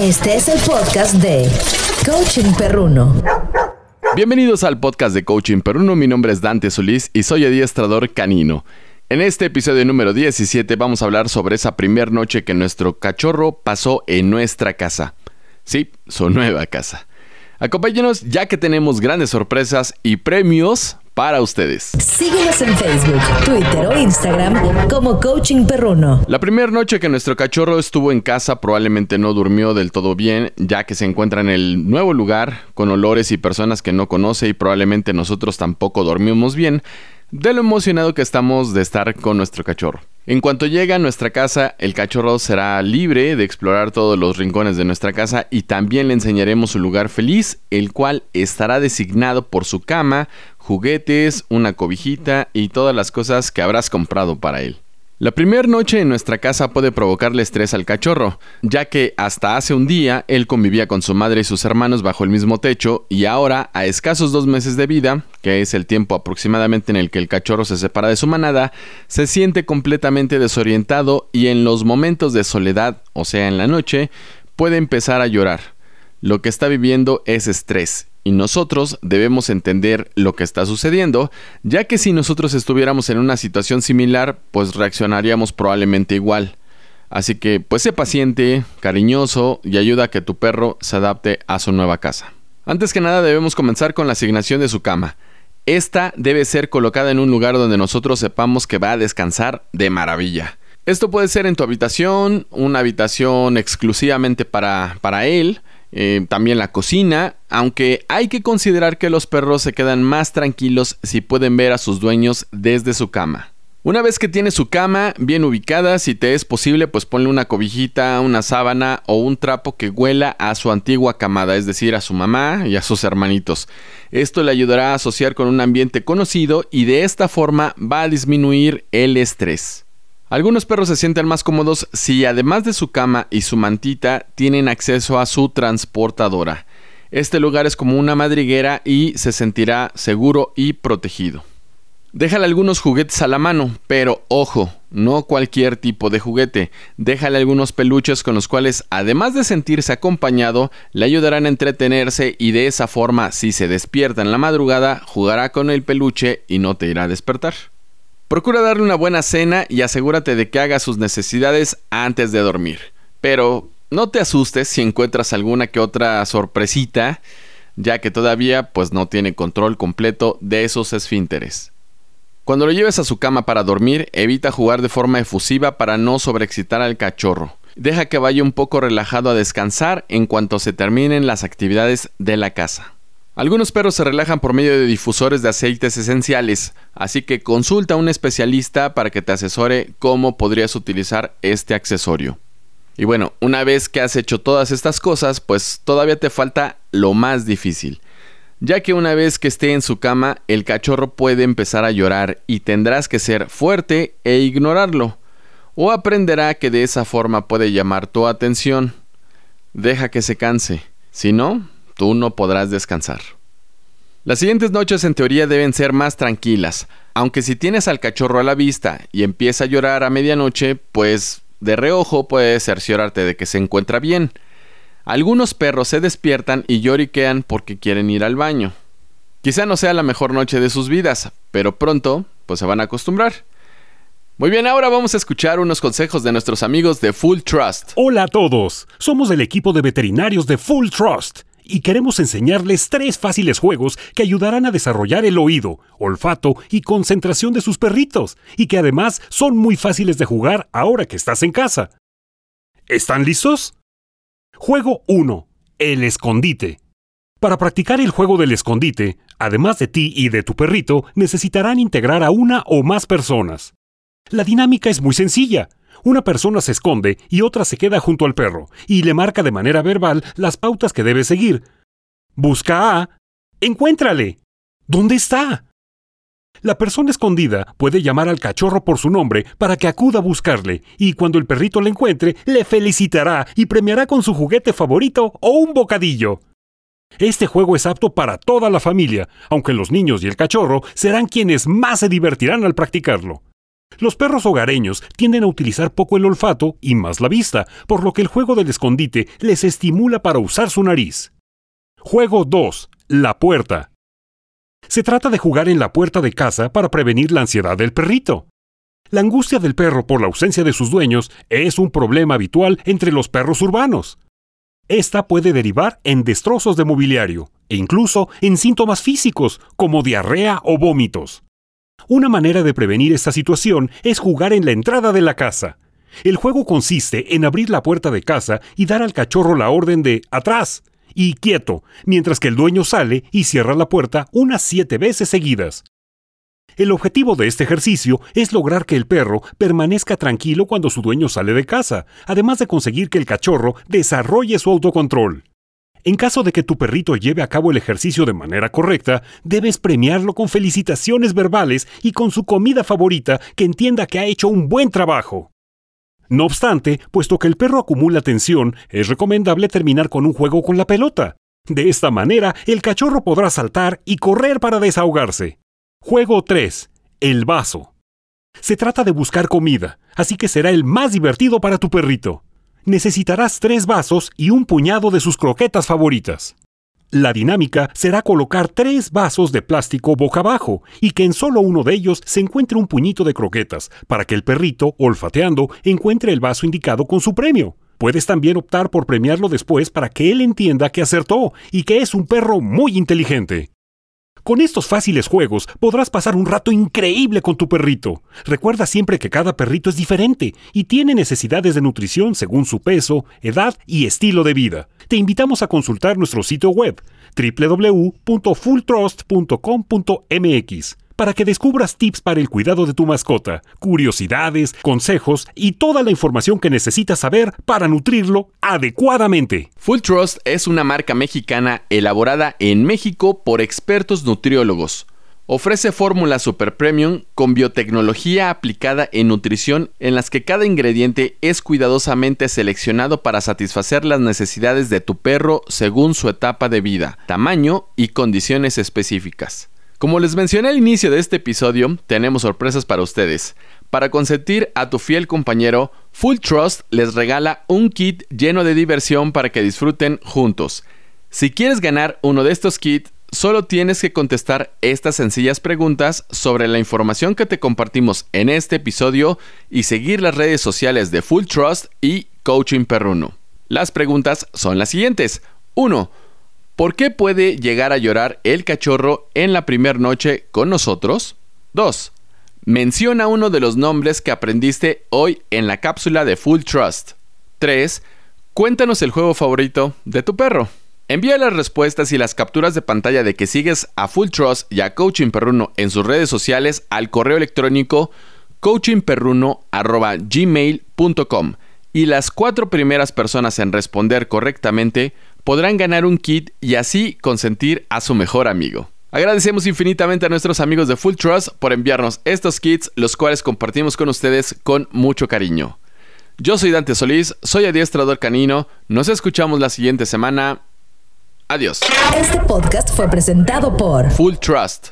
Este es el podcast de Coaching Perruno. Bienvenidos al podcast de Coaching Perruno. Mi nombre es Dante Solís y soy adiestrador canino. En este episodio número 17 vamos a hablar sobre esa primera noche que nuestro cachorro pasó en nuestra casa. Sí, su nueva casa. Acompáñenos ya que tenemos grandes sorpresas y premios para ustedes. Síguenos en Facebook, Twitter o Instagram como Coaching Perruno. La primera noche que nuestro cachorro estuvo en casa probablemente no durmió del todo bien, ya que se encuentra en el nuevo lugar, con olores y personas que no conoce y probablemente nosotros tampoco dormimos bien, de lo emocionado que estamos de estar con nuestro cachorro. En cuanto llegue a nuestra casa, el cachorro será libre de explorar todos los rincones de nuestra casa y también le enseñaremos su lugar feliz, el cual estará designado por su cama, juguetes, una cobijita y todas las cosas que habrás comprado para él. La primera noche en nuestra casa puede provocarle estrés al cachorro, ya que hasta hace un día él convivía con su madre y sus hermanos bajo el mismo techo y ahora, a escasos dos meses de vida, que es el tiempo aproximadamente en el que el cachorro se separa de su manada, se siente completamente desorientado y en los momentos de soledad, o sea en la noche, puede empezar a llorar. Lo que está viviendo es estrés y nosotros debemos entender lo que está sucediendo, ya que si nosotros estuviéramos en una situación similar, pues reaccionaríamos probablemente igual. Así que pues sé paciente, cariñoso y ayuda a que tu perro se adapte a su nueva casa. Antes que nada debemos comenzar con la asignación de su cama. Esta debe ser colocada en un lugar donde nosotros sepamos que va a descansar de maravilla. Esto puede ser en tu habitación, una habitación exclusivamente para, para él, eh, también la cocina, aunque hay que considerar que los perros se quedan más tranquilos si pueden ver a sus dueños desde su cama. Una vez que tiene su cama bien ubicada, si te es posible, pues ponle una cobijita, una sábana o un trapo que huela a su antigua camada, es decir, a su mamá y a sus hermanitos. Esto le ayudará a asociar con un ambiente conocido y de esta forma va a disminuir el estrés. Algunos perros se sienten más cómodos si además de su cama y su mantita tienen acceso a su transportadora. Este lugar es como una madriguera y se sentirá seguro y protegido. Déjale algunos juguetes a la mano, pero ojo, no cualquier tipo de juguete. Déjale algunos peluches con los cuales, además de sentirse acompañado, le ayudarán a entretenerse y de esa forma, si se despierta en la madrugada, jugará con el peluche y no te irá a despertar. Procura darle una buena cena y asegúrate de que haga sus necesidades antes de dormir. Pero no te asustes si encuentras alguna que otra sorpresita, ya que todavía pues no tiene control completo de esos esfínteres. Cuando lo lleves a su cama para dormir, evita jugar de forma efusiva para no sobreexcitar al cachorro. Deja que vaya un poco relajado a descansar en cuanto se terminen las actividades de la casa. Algunos perros se relajan por medio de difusores de aceites esenciales, así que consulta a un especialista para que te asesore cómo podrías utilizar este accesorio. Y bueno, una vez que has hecho todas estas cosas, pues todavía te falta lo más difícil, ya que una vez que esté en su cama, el cachorro puede empezar a llorar y tendrás que ser fuerte e ignorarlo, o aprenderá que de esa forma puede llamar tu atención. Deja que se canse, si no, tú no podrás descansar. Las siguientes noches en teoría deben ser más tranquilas, aunque si tienes al cachorro a la vista y empieza a llorar a medianoche, pues de reojo puedes cerciorarte de que se encuentra bien. Algunos perros se despiertan y lloriquean porque quieren ir al baño. Quizá no sea la mejor noche de sus vidas, pero pronto pues se van a acostumbrar. Muy bien, ahora vamos a escuchar unos consejos de nuestros amigos de Full Trust. Hola a todos, somos el equipo de veterinarios de Full Trust y queremos enseñarles tres fáciles juegos que ayudarán a desarrollar el oído, olfato y concentración de sus perritos, y que además son muy fáciles de jugar ahora que estás en casa. ¿Están listos? Juego 1. El escondite. Para practicar el juego del escondite, además de ti y de tu perrito, necesitarán integrar a una o más personas. La dinámica es muy sencilla. Una persona se esconde y otra se queda junto al perro y le marca de manera verbal las pautas que debe seguir. Busca a. Encuéntrale. ¿Dónde está? La persona escondida puede llamar al cachorro por su nombre para que acuda a buscarle, y cuando el perrito le encuentre, le felicitará y premiará con su juguete favorito o un bocadillo. Este juego es apto para toda la familia, aunque los niños y el cachorro serán quienes más se divertirán al practicarlo. Los perros hogareños tienden a utilizar poco el olfato y más la vista, por lo que el juego del escondite les estimula para usar su nariz. Juego 2. La puerta. Se trata de jugar en la puerta de casa para prevenir la ansiedad del perrito. La angustia del perro por la ausencia de sus dueños es un problema habitual entre los perros urbanos. Esta puede derivar en destrozos de mobiliario e incluso en síntomas físicos como diarrea o vómitos. Una manera de prevenir esta situación es jugar en la entrada de la casa. El juego consiste en abrir la puerta de casa y dar al cachorro la orden de atrás y quieto, mientras que el dueño sale y cierra la puerta unas siete veces seguidas. El objetivo de este ejercicio es lograr que el perro permanezca tranquilo cuando su dueño sale de casa, además de conseguir que el cachorro desarrolle su autocontrol. En caso de que tu perrito lleve a cabo el ejercicio de manera correcta, debes premiarlo con felicitaciones verbales y con su comida favorita que entienda que ha hecho un buen trabajo. No obstante, puesto que el perro acumula tensión, es recomendable terminar con un juego con la pelota. De esta manera, el cachorro podrá saltar y correr para desahogarse. Juego 3. El vaso. Se trata de buscar comida, así que será el más divertido para tu perrito necesitarás tres vasos y un puñado de sus croquetas favoritas. La dinámica será colocar tres vasos de plástico boca abajo y que en solo uno de ellos se encuentre un puñito de croquetas, para que el perrito, olfateando, encuentre el vaso indicado con su premio. Puedes también optar por premiarlo después para que él entienda que acertó y que es un perro muy inteligente. Con estos fáciles juegos podrás pasar un rato increíble con tu perrito. Recuerda siempre que cada perrito es diferente y tiene necesidades de nutrición según su peso, edad y estilo de vida. Te invitamos a consultar nuestro sitio web www.fulltrust.com.mx para que descubras tips para el cuidado de tu mascota, curiosidades, consejos y toda la información que necesitas saber para nutrirlo adecuadamente. Full Trust es una marca mexicana elaborada en México por expertos nutriólogos. Ofrece fórmulas super premium con biotecnología aplicada en nutrición en las que cada ingrediente es cuidadosamente seleccionado para satisfacer las necesidades de tu perro según su etapa de vida, tamaño y condiciones específicas. Como les mencioné al inicio de este episodio, tenemos sorpresas para ustedes. Para consentir a tu fiel compañero, Full Trust les regala un kit lleno de diversión para que disfruten juntos. Si quieres ganar uno de estos kits, solo tienes que contestar estas sencillas preguntas sobre la información que te compartimos en este episodio y seguir las redes sociales de Full Trust y Coaching Perruno. Las preguntas son las siguientes. 1. ¿Por qué puede llegar a llorar el cachorro en la primera noche con nosotros? 2. Menciona uno de los nombres que aprendiste hoy en la cápsula de Full Trust. 3. Cuéntanos el juego favorito de tu perro. Envía las respuestas y las capturas de pantalla de que sigues a Full Trust y a Coaching Perruno en sus redes sociales al correo electrónico coachingperruno.gmail.com y las cuatro primeras personas en responder correctamente podrán ganar un kit y así consentir a su mejor amigo. Agradecemos infinitamente a nuestros amigos de Full Trust por enviarnos estos kits, los cuales compartimos con ustedes con mucho cariño. Yo soy Dante Solís, soy adiestrador canino, nos escuchamos la siguiente semana. Adiós. Este podcast fue presentado por Full Trust.